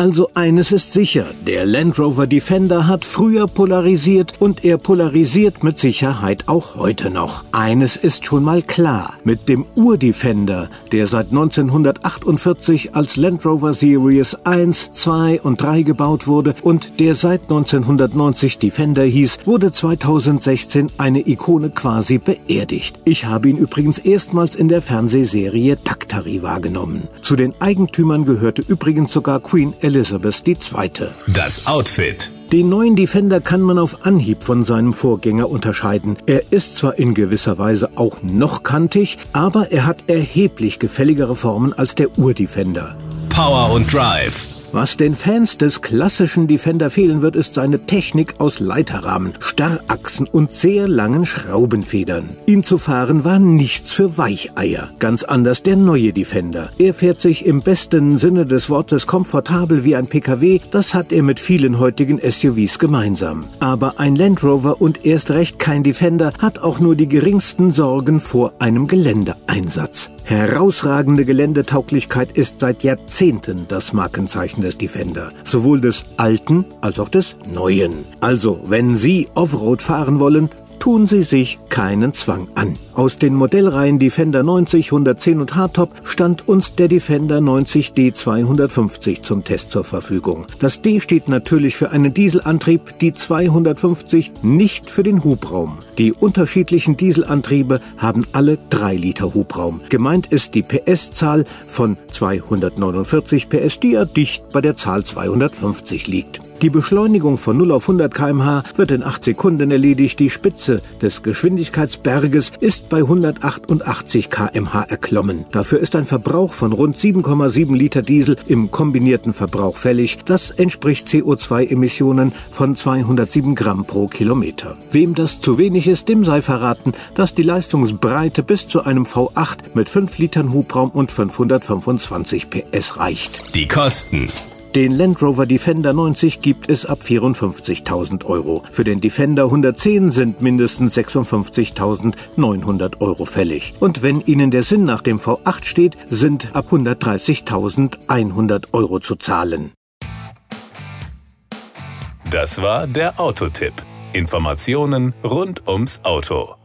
Also eines ist sicher, der Land Rover Defender hat früher polarisiert und er polarisiert mit Sicherheit auch heute noch. Eines ist schon mal klar, mit dem Ur-Defender, der seit 1948 als Land Rover Series 1, 2 und 3 gebaut wurde und der seit 1990 Defender hieß, wurde 2016 eine Ikone quasi beerdigt. Ich habe ihn übrigens erstmals in der Fernsehserie Daktari wahrgenommen. Zu den Eigentümern gehörte übrigens sogar Queen II. Das Outfit. Den neuen Defender kann man auf Anhieb von seinem Vorgänger unterscheiden. Er ist zwar in gewisser Weise auch noch kantig, aber er hat erheblich gefälligere Formen als der Ur-Defender. Power und Drive. Was den Fans des klassischen Defender fehlen wird, ist seine Technik aus Leiterrahmen, Starrachsen und sehr langen Schraubenfedern. Ihn zu fahren war nichts für Weicheier. Ganz anders der neue Defender. Er fährt sich im besten Sinne des Wortes komfortabel wie ein PKW, das hat er mit vielen heutigen SUVs gemeinsam. Aber ein Land Rover und erst recht kein Defender hat auch nur die geringsten Sorgen vor einem Geländeeinsatz. Herausragende Geländetauglichkeit ist seit Jahrzehnten das Markenzeichen des Defender, sowohl des alten als auch des neuen. Also, wenn Sie Offroad fahren wollen, tun Sie sich keinen Zwang an. Aus den Modellreihen Defender 90, 110 und Hardtop stand uns der Defender 90 D 250 zum Test zur Verfügung. Das D steht natürlich für einen Dieselantrieb, die 250 nicht für den Hubraum. Die unterschiedlichen Dieselantriebe haben alle 3 Liter Hubraum. Gemeint ist die PS-Zahl von 249 PS, die ja dicht bei der Zahl 250 liegt. Die Beschleunigung von 0 auf 100 km/h wird in 8 Sekunden erledigt. Die Spitze des Geschwindigkeitsberges ist bei 188 km/h erklommen. Dafür ist ein Verbrauch von rund 7,7 Liter Diesel im kombinierten Verbrauch fällig. Das entspricht CO2-Emissionen von 207 Gramm pro Kilometer. Wem das zu wenig ist, dem sei verraten, dass die Leistungsbreite bis zu einem V8 mit 5 Litern Hubraum und 525 PS reicht. Die Kosten. Den Land Rover Defender 90 gibt es ab 54.000 Euro. Für den Defender 110 sind mindestens 56.900 Euro fällig. Und wenn Ihnen der Sinn nach dem V8 steht, sind ab 130.100 Euro zu zahlen. Das war der Autotipp. Informationen rund ums Auto.